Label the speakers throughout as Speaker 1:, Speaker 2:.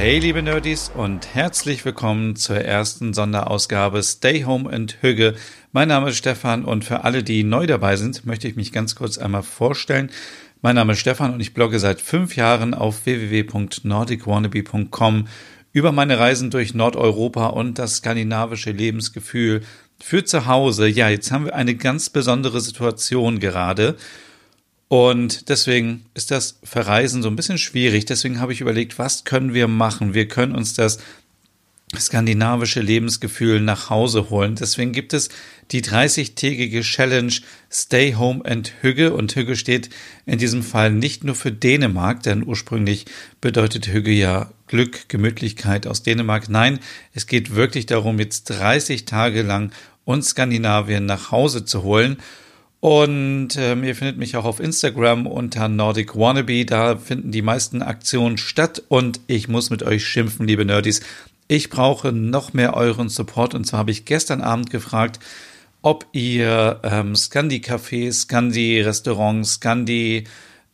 Speaker 1: Hey liebe Nerdies und herzlich willkommen zur ersten Sonderausgabe Stay Home and Hügge. Mein Name ist Stefan und für alle, die neu dabei sind, möchte ich mich ganz kurz einmal vorstellen. Mein Name ist Stefan und ich blogge seit fünf Jahren auf www.nordicwannabe.com über meine Reisen durch Nordeuropa und das skandinavische Lebensgefühl für zu Hause. Ja, jetzt haben wir eine ganz besondere Situation gerade. Und deswegen ist das Verreisen so ein bisschen schwierig. Deswegen habe ich überlegt, was können wir machen? Wir können uns das skandinavische Lebensgefühl nach Hause holen. Deswegen gibt es die 30-tägige Challenge Stay Home and Hügge. Und Hügge steht in diesem Fall nicht nur für Dänemark, denn ursprünglich bedeutet Hügge ja Glück, Gemütlichkeit aus Dänemark. Nein, es geht wirklich darum, jetzt 30 Tage lang uns Skandinavien nach Hause zu holen. Und ähm, ihr findet mich auch auf Instagram unter Nordic Wannabe. Da finden die meisten Aktionen statt. Und ich muss mit euch schimpfen, liebe Nerdies. Ich brauche noch mehr euren Support. Und zwar habe ich gestern Abend gefragt, ob ihr ähm, Scandi-Cafés, Scandi-Restaurants, Scandi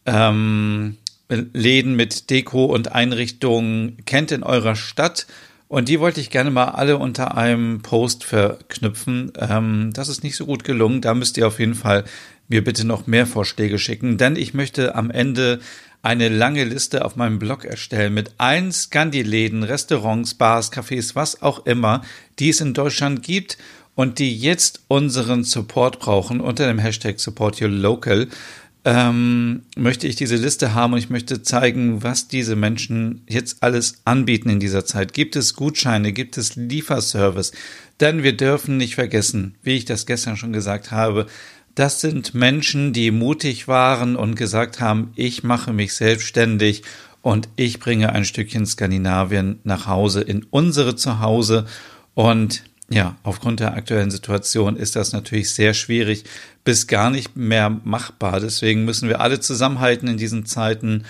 Speaker 1: ähm, mit Deko und Einrichtungen kennt in eurer Stadt. Und die wollte ich gerne mal alle unter einem Post verknüpfen. Ähm, das ist nicht so gut gelungen. Da müsst ihr auf jeden Fall mir bitte noch mehr Vorschläge schicken, denn ich möchte am Ende eine lange Liste auf meinem Blog erstellen mit allen Scandi-Läden, Restaurants, Bars, Cafés, was auch immer, die es in Deutschland gibt und die jetzt unseren Support brauchen unter dem Hashtag Support Your Local ähm, möchte ich diese Liste haben und ich möchte zeigen, was diese Menschen jetzt alles anbieten in dieser Zeit. Gibt es Gutscheine? Gibt es Lieferservice? Denn wir dürfen nicht vergessen, wie ich das gestern schon gesagt habe, das sind Menschen, die mutig waren und gesagt haben, ich mache mich selbstständig und ich bringe ein Stückchen Skandinavien nach Hause, in unsere Zuhause. Und ja, aufgrund der aktuellen Situation ist das natürlich sehr schwierig bis gar nicht mehr machbar. Deswegen müssen wir alle zusammenhalten in diesen Zeiten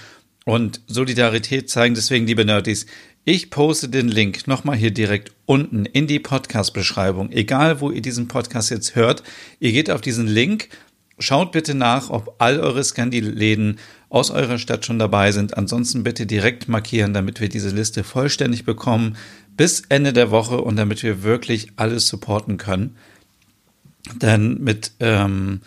Speaker 1: und Solidarität zeigen. Deswegen, liebe Nerdies, ich poste den Link nochmal hier direkt unten in die Podcast-Beschreibung. Egal, wo ihr diesen Podcast jetzt hört, ihr geht auf diesen Link, schaut bitte nach, ob all eure Scandi-Läden aus eurer Stadt schon dabei sind. Ansonsten bitte direkt markieren, damit wir diese Liste vollständig bekommen bis Ende der Woche und damit wir wirklich alles supporten können. Denn mit, ähm,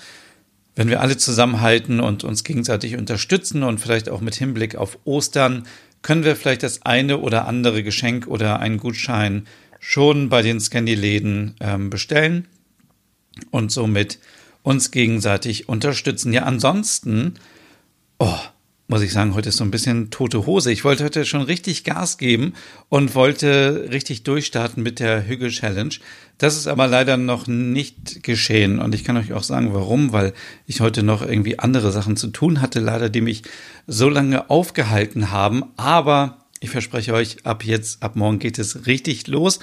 Speaker 1: wenn wir alle zusammenhalten und uns gegenseitig unterstützen und vielleicht auch mit Hinblick auf Ostern, können wir vielleicht das eine oder andere Geschenk oder einen Gutschein schon bei den Scandi-Läden ähm, bestellen und somit uns gegenseitig unterstützen. Ja, ansonsten, oh, muss ich sagen, heute ist so ein bisschen tote Hose. Ich wollte heute schon richtig Gas geben und wollte richtig durchstarten mit der Hügel Challenge. Das ist aber leider noch nicht geschehen und ich kann euch auch sagen, warum, weil ich heute noch irgendwie andere Sachen zu tun hatte, leider, die mich so lange aufgehalten haben. Aber ich verspreche euch, ab jetzt, ab morgen geht es richtig los.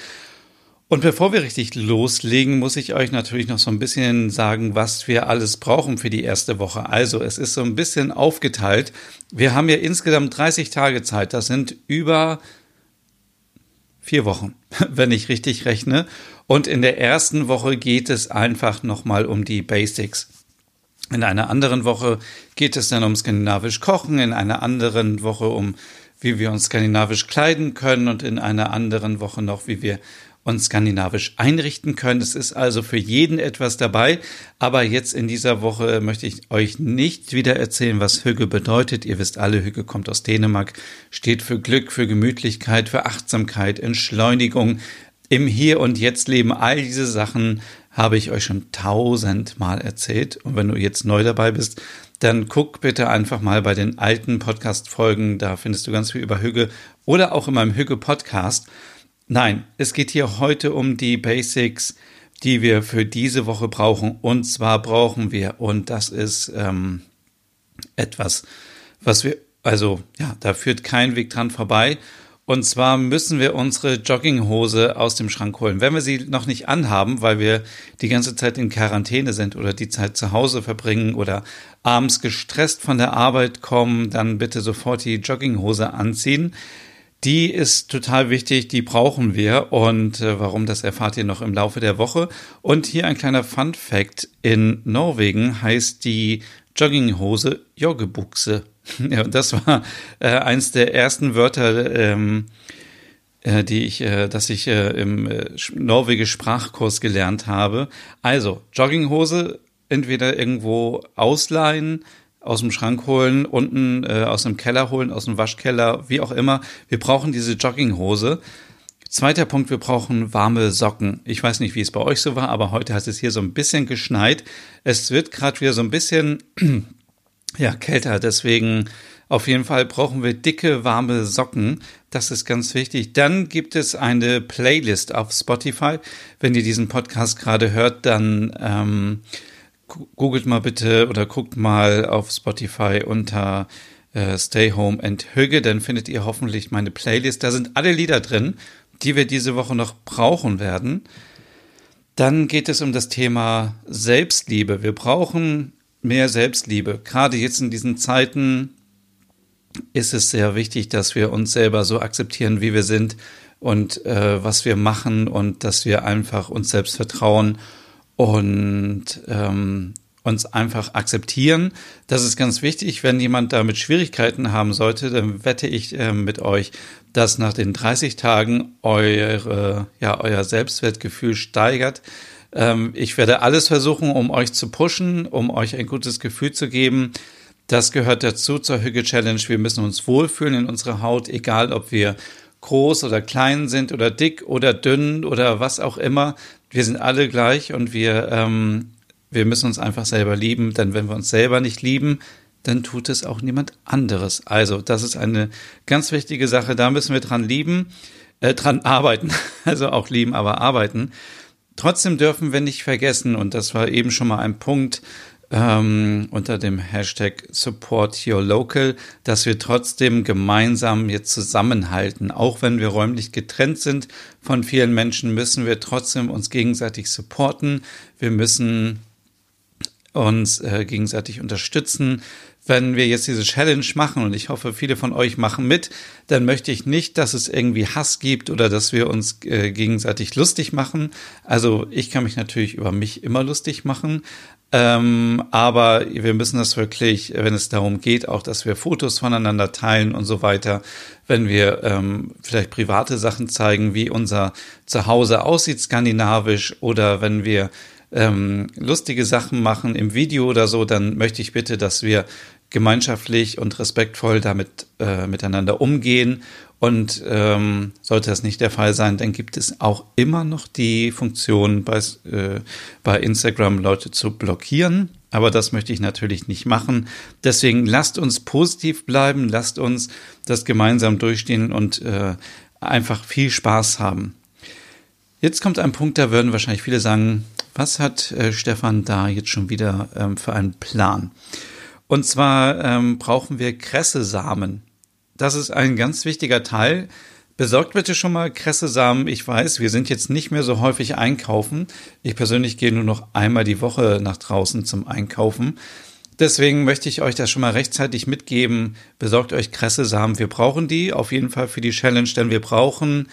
Speaker 1: Und bevor wir richtig loslegen, muss ich euch natürlich noch so ein bisschen sagen, was wir alles brauchen für die erste Woche. Also es ist so ein bisschen aufgeteilt. Wir haben ja insgesamt 30 Tage Zeit. Das sind über vier Wochen, wenn ich richtig rechne. Und in der ersten Woche geht es einfach nochmal um die Basics. In einer anderen Woche geht es dann um skandinavisch Kochen, in einer anderen Woche um, wie wir uns skandinavisch kleiden können und in einer anderen Woche noch, wie wir und skandinavisch einrichten können. Es ist also für jeden etwas dabei. Aber jetzt in dieser Woche möchte ich euch nicht wieder erzählen, was Hügge bedeutet. Ihr wisst alle, Hügge kommt aus Dänemark, steht für Glück, für Gemütlichkeit, für Achtsamkeit, Entschleunigung, im Hier und Jetzt leben. All diese Sachen habe ich euch schon tausendmal erzählt. Und wenn du jetzt neu dabei bist, dann guck bitte einfach mal bei den alten Podcast-Folgen. Da findest du ganz viel über Hügge oder auch in meinem Hügge-Podcast. Nein, es geht hier heute um die Basics, die wir für diese Woche brauchen. Und zwar brauchen wir, und das ist ähm, etwas, was wir, also ja, da führt kein Weg dran vorbei. Und zwar müssen wir unsere Jogginghose aus dem Schrank holen. Wenn wir sie noch nicht anhaben, weil wir die ganze Zeit in Quarantäne sind oder die Zeit zu Hause verbringen oder abends gestresst von der Arbeit kommen, dann bitte sofort die Jogginghose anziehen. Die ist total wichtig, die brauchen wir und äh, warum, das erfahrt ihr noch im Laufe der Woche. Und hier ein kleiner Fun Fact. In Norwegen heißt die Jogginghose Joggebuchse. Ja, das war äh, eins der ersten Wörter, ähm, äh, die ich, äh, dass ich äh, im äh, norwegisch Sprachkurs gelernt habe. Also Jogginghose entweder irgendwo ausleihen, aus dem Schrank holen, unten äh, aus dem Keller holen, aus dem Waschkeller, wie auch immer. Wir brauchen diese Jogginghose. Zweiter Punkt, wir brauchen warme Socken. Ich weiß nicht, wie es bei euch so war, aber heute hat es hier so ein bisschen geschneit. Es wird gerade wieder so ein bisschen ja, kälter, deswegen auf jeden Fall brauchen wir dicke, warme Socken. Das ist ganz wichtig. Dann gibt es eine Playlist auf Spotify. Wenn ihr diesen Podcast gerade hört, dann ähm, googelt mal bitte oder guckt mal auf Spotify unter äh, Stay Home and Hüge, dann findet ihr hoffentlich meine Playlist. Da sind alle Lieder drin, die wir diese Woche noch brauchen werden. Dann geht es um das Thema Selbstliebe. Wir brauchen mehr Selbstliebe. Gerade jetzt in diesen Zeiten ist es sehr wichtig, dass wir uns selber so akzeptieren, wie wir sind und äh, was wir machen und dass wir einfach uns selbst vertrauen und ähm, uns einfach akzeptieren. Das ist ganz wichtig. Wenn jemand damit Schwierigkeiten haben sollte, dann wette ich äh, mit euch, dass nach den 30 Tagen eure, ja, euer Selbstwertgefühl steigert. Ähm, ich werde alles versuchen, um euch zu pushen, um euch ein gutes Gefühl zu geben. Das gehört dazu zur Hüge Challenge. Wir müssen uns wohlfühlen in unserer Haut, egal ob wir groß oder klein sind oder dick oder dünn oder was auch immer. Wir sind alle gleich und wir, ähm, wir müssen uns einfach selber lieben, denn wenn wir uns selber nicht lieben, dann tut es auch niemand anderes. Also, das ist eine ganz wichtige Sache. Da müssen wir dran lieben, äh, dran arbeiten. Also auch lieben, aber arbeiten. Trotzdem dürfen wir nicht vergessen, und das war eben schon mal ein Punkt ähm, unter dem Hashtag Support Your Local, dass wir trotzdem gemeinsam jetzt zusammenhalten. Auch wenn wir räumlich getrennt sind von vielen Menschen, müssen wir trotzdem uns gegenseitig supporten. Wir müssen uns äh, gegenseitig unterstützen wenn wir jetzt diese Challenge machen und ich hoffe, viele von euch machen mit, dann möchte ich nicht, dass es irgendwie Hass gibt oder dass wir uns äh, gegenseitig lustig machen. Also ich kann mich natürlich über mich immer lustig machen, ähm, aber wir müssen das wirklich, wenn es darum geht, auch, dass wir Fotos voneinander teilen und so weiter, wenn wir ähm, vielleicht private Sachen zeigen, wie unser Zuhause aussieht, skandinavisch, oder wenn wir ähm, lustige Sachen machen im Video oder so, dann möchte ich bitte, dass wir gemeinschaftlich und respektvoll damit äh, miteinander umgehen. Und ähm, sollte das nicht der Fall sein, dann gibt es auch immer noch die Funktion bei, äh, bei Instagram Leute zu blockieren. Aber das möchte ich natürlich nicht machen. Deswegen lasst uns positiv bleiben, lasst uns das gemeinsam durchstehen und äh, einfach viel Spaß haben. Jetzt kommt ein Punkt, da würden wahrscheinlich viele sagen, was hat äh, Stefan da jetzt schon wieder ähm, für einen Plan? Und zwar ähm, brauchen wir Kressesamen. Das ist ein ganz wichtiger Teil. Besorgt bitte schon mal Kressesamen. Ich weiß, wir sind jetzt nicht mehr so häufig einkaufen. Ich persönlich gehe nur noch einmal die Woche nach draußen zum Einkaufen. Deswegen möchte ich euch das schon mal rechtzeitig mitgeben. Besorgt euch Kressesamen. Wir brauchen die auf jeden Fall für die Challenge, denn wir brauchen,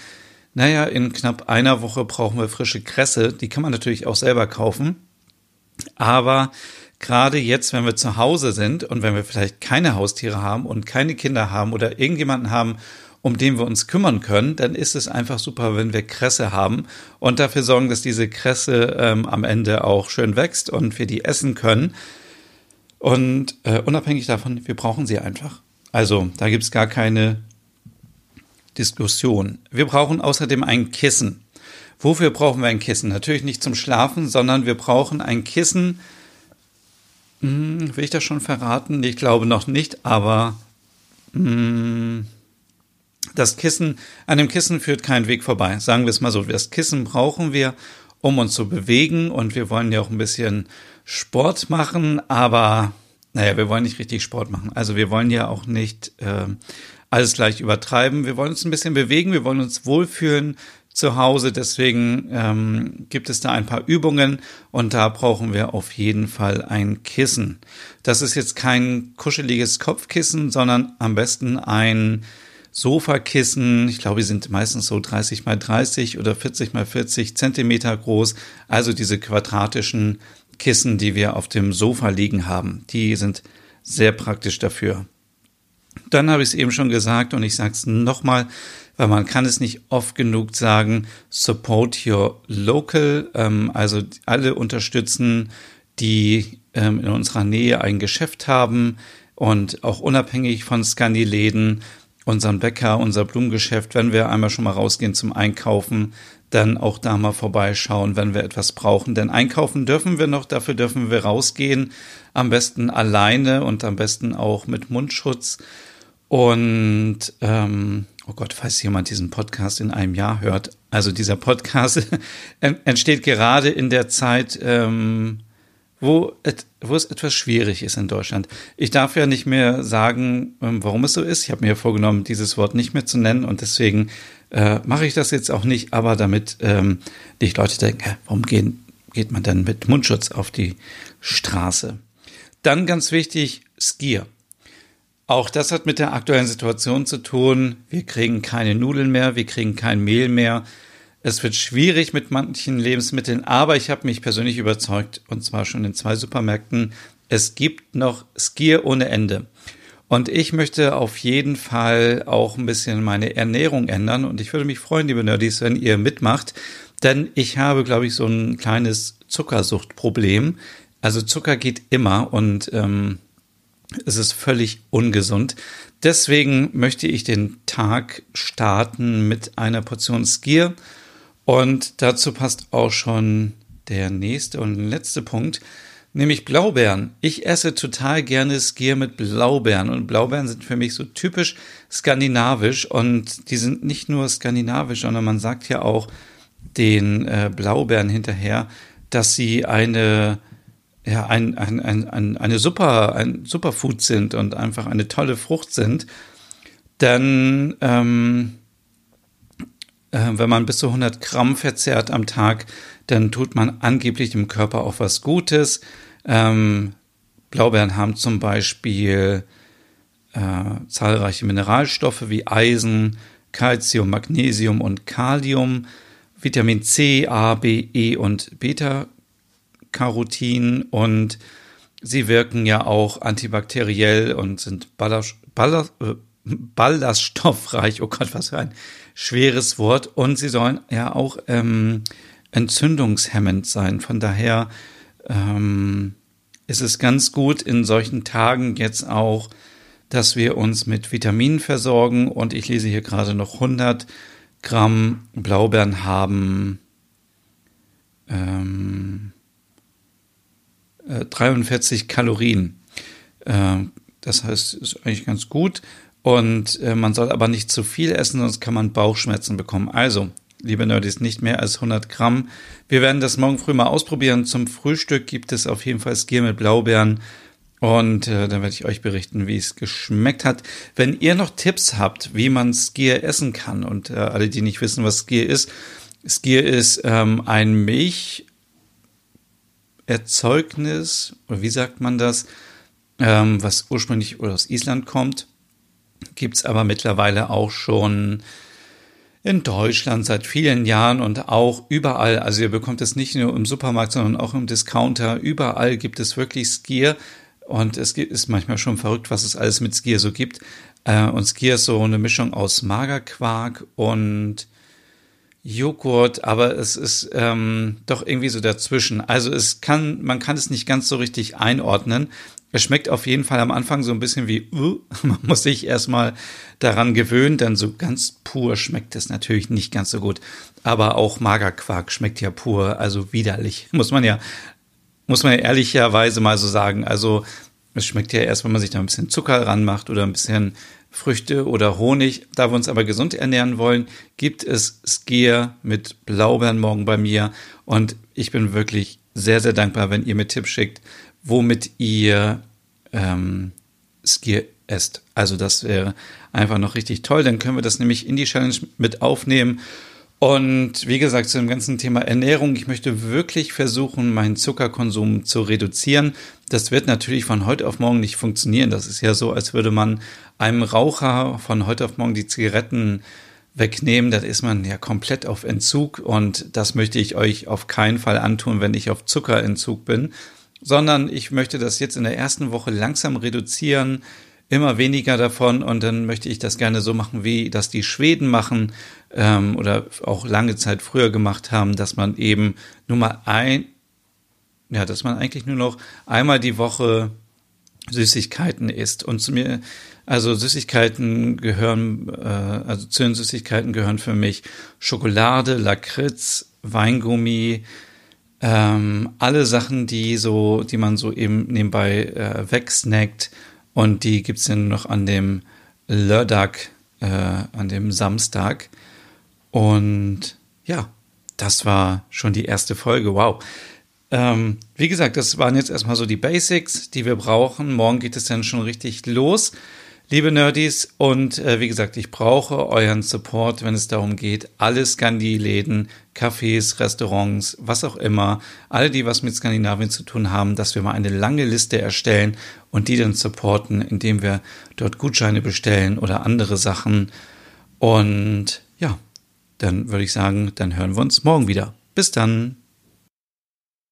Speaker 1: naja, in knapp einer Woche brauchen wir frische Kresse. Die kann man natürlich auch selber kaufen. Aber gerade jetzt, wenn wir zu Hause sind und wenn wir vielleicht keine Haustiere haben und keine Kinder haben oder irgendjemanden haben, um den wir uns kümmern können, dann ist es einfach super, wenn wir Kresse haben und dafür sorgen, dass diese Kresse ähm, am Ende auch schön wächst und wir die essen können. Und äh, unabhängig davon, wir brauchen sie einfach. Also da gibt es gar keine Diskussion. Wir brauchen außerdem ein Kissen. Wofür brauchen wir ein Kissen? Natürlich nicht zum Schlafen, sondern wir brauchen ein Kissen, hm, will ich das schon verraten? Ich glaube noch nicht, aber hm, das Kissen, an dem Kissen führt kein Weg vorbei. Sagen wir es mal so. Das Kissen brauchen wir, um uns zu bewegen und wir wollen ja auch ein bisschen Sport machen, aber naja, wir wollen nicht richtig Sport machen. Also wir wollen ja auch nicht äh, alles gleich übertreiben. Wir wollen uns ein bisschen bewegen, wir wollen uns wohlfühlen zu Hause. Deswegen ähm, gibt es da ein paar Übungen und da brauchen wir auf jeden Fall ein Kissen. Das ist jetzt kein kuscheliges Kopfkissen, sondern am besten ein Sofakissen. Ich glaube, die sind meistens so 30 mal 30 oder 40 mal 40 Zentimeter groß. Also diese quadratischen Kissen, die wir auf dem Sofa liegen haben. Die sind sehr praktisch dafür. Dann habe ich es eben schon gesagt und ich sage es nochmal, weil man kann es nicht oft genug sagen, support your local, ähm, also alle unterstützen, die ähm, in unserer Nähe ein Geschäft haben und auch unabhängig von Scandi-Läden, unseren Bäcker, unser Blumengeschäft, wenn wir einmal schon mal rausgehen zum Einkaufen, dann auch da mal vorbeischauen, wenn wir etwas brauchen. Denn einkaufen dürfen wir noch, dafür dürfen wir rausgehen, am besten alleine und am besten auch mit Mundschutz. Und ähm, oh Gott, falls jemand diesen Podcast in einem Jahr hört, also dieser Podcast entsteht gerade in der Zeit, ähm, wo, wo es etwas schwierig ist in Deutschland. Ich darf ja nicht mehr sagen, ähm, warum es so ist. Ich habe mir vorgenommen, dieses Wort nicht mehr zu nennen und deswegen äh, mache ich das jetzt auch nicht, aber damit ähm, nicht Leute denken, hä, warum gehen, geht man denn mit Mundschutz auf die Straße? Dann ganz wichtig, Skier. Auch das hat mit der aktuellen Situation zu tun. Wir kriegen keine Nudeln mehr, wir kriegen kein Mehl mehr. Es wird schwierig mit manchen Lebensmitteln, aber ich habe mich persönlich überzeugt, und zwar schon in zwei Supermärkten, es gibt noch Skier ohne Ende. Und ich möchte auf jeden Fall auch ein bisschen meine Ernährung ändern. Und ich würde mich freuen, liebe Nerdies, wenn ihr mitmacht. Denn ich habe, glaube ich, so ein kleines Zuckersuchtproblem. Also Zucker geht immer und ähm, es ist völlig ungesund. Deswegen möchte ich den Tag starten mit einer Portion Skier. Und dazu passt auch schon der nächste und letzte Punkt, nämlich Blaubeeren. Ich esse total gerne Skier mit Blaubeeren und Blaubeeren sind für mich so typisch skandinavisch und die sind nicht nur skandinavisch, sondern man sagt ja auch den äh, Blaubeeren hinterher, dass sie eine ja, ein, ein, ein, ein, eine super, ein Superfood sind und einfach eine tolle Frucht sind, dann ähm, äh, wenn man bis zu 100 Gramm verzehrt am Tag, dann tut man angeblich dem Körper auch was Gutes. Ähm, Blaubeeren haben zum Beispiel äh, zahlreiche Mineralstoffe wie Eisen, Calcium, Magnesium und Kalium, Vitamin C, A, B, E und Beta-Carotin und sie wirken ja auch antibakteriell und sind ballast, ballast, äh, ballaststoffreich. Oh Gott, was für ein schweres Wort. Und sie sollen ja auch ähm, entzündungshemmend sein. Von daher ähm, ist es ganz gut in solchen Tagen jetzt auch, dass wir uns mit Vitaminen versorgen. Und ich lese hier gerade noch 100 Gramm Blaubeeren haben. Ähm, 43 äh, Kalorien. Äh, das heißt, ist eigentlich ganz gut. Und äh, man soll aber nicht zu viel essen, sonst kann man Bauchschmerzen bekommen. Also, liebe Nerdies, nicht mehr als 100 Gramm. Wir werden das morgen früh mal ausprobieren. Zum Frühstück gibt es auf jeden Fall Skier mit Blaubeeren. Und äh, dann werde ich euch berichten, wie es geschmeckt hat. Wenn ihr noch Tipps habt, wie man Skier essen kann und äh, alle, die nicht wissen, was Skier ist, Skier ist ähm, ein Milcherzeugnis, oder wie sagt man das, ähm, was ursprünglich aus Island kommt gibt es aber mittlerweile auch schon in Deutschland seit vielen Jahren und auch überall. Also ihr bekommt es nicht nur im Supermarkt, sondern auch im Discounter. Überall gibt es wirklich Skier. Und es ist manchmal schon verrückt, was es alles mit Skier so gibt. Äh, und Skier ist so eine Mischung aus Magerquark und Joghurt, aber es ist ähm, doch irgendwie so dazwischen. Also es kann, man kann es nicht ganz so richtig einordnen. Es schmeckt auf jeden Fall am Anfang so ein bisschen wie, uh, man muss sich erstmal daran gewöhnen, denn so ganz pur schmeckt es natürlich nicht ganz so gut. Aber auch Magerquark schmeckt ja pur, also widerlich, muss man ja, muss man ja ehrlicherweise mal so sagen. Also es schmeckt ja erst, wenn man sich da ein bisschen Zucker ranmacht oder ein bisschen Früchte oder Honig. Da wir uns aber gesund ernähren wollen, gibt es Skier mit Blaubeeren morgen bei mir. Und ich bin wirklich sehr, sehr dankbar, wenn ihr mir Tipps schickt, womit ihr ähm, Skier esst. Also das wäre einfach noch richtig toll. Dann können wir das nämlich in die Challenge mit aufnehmen. Und wie gesagt, zu dem ganzen Thema Ernährung, ich möchte wirklich versuchen, meinen Zuckerkonsum zu reduzieren. Das wird natürlich von heute auf morgen nicht funktionieren. Das ist ja so, als würde man einem Raucher von heute auf morgen die Zigaretten wegnehmen. Da ist man ja komplett auf Entzug und das möchte ich euch auf keinen Fall antun, wenn ich auf Zuckerentzug bin, sondern ich möchte das jetzt in der ersten Woche langsam reduzieren immer weniger davon und dann möchte ich das gerne so machen, wie das die Schweden machen ähm, oder auch lange Zeit früher gemacht haben, dass man eben nur mal ein, ja, dass man eigentlich nur noch einmal die Woche Süßigkeiten isst. Und zu mir, also Süßigkeiten gehören, äh, also zu den Süßigkeiten gehören für mich Schokolade, Lakritz, Weingummi, ähm, alle Sachen, die so, die man so eben nebenbei äh, wegsnackt und die gibt es dann noch an dem Lördag, äh, an dem Samstag. Und ja, das war schon die erste Folge. Wow. Ähm, wie gesagt, das waren jetzt erstmal so die Basics, die wir brauchen. Morgen geht es dann schon richtig los liebe Nerdies. Und äh, wie gesagt, ich brauche euren Support, wenn es darum geht, alle Scandi-Läden, Cafés, Restaurants, was auch immer, alle, die was mit Skandinavien zu tun haben, dass wir mal eine lange Liste erstellen und die dann supporten, indem wir dort Gutscheine bestellen oder andere Sachen. Und ja, dann würde ich sagen, dann hören wir uns morgen wieder. Bis dann.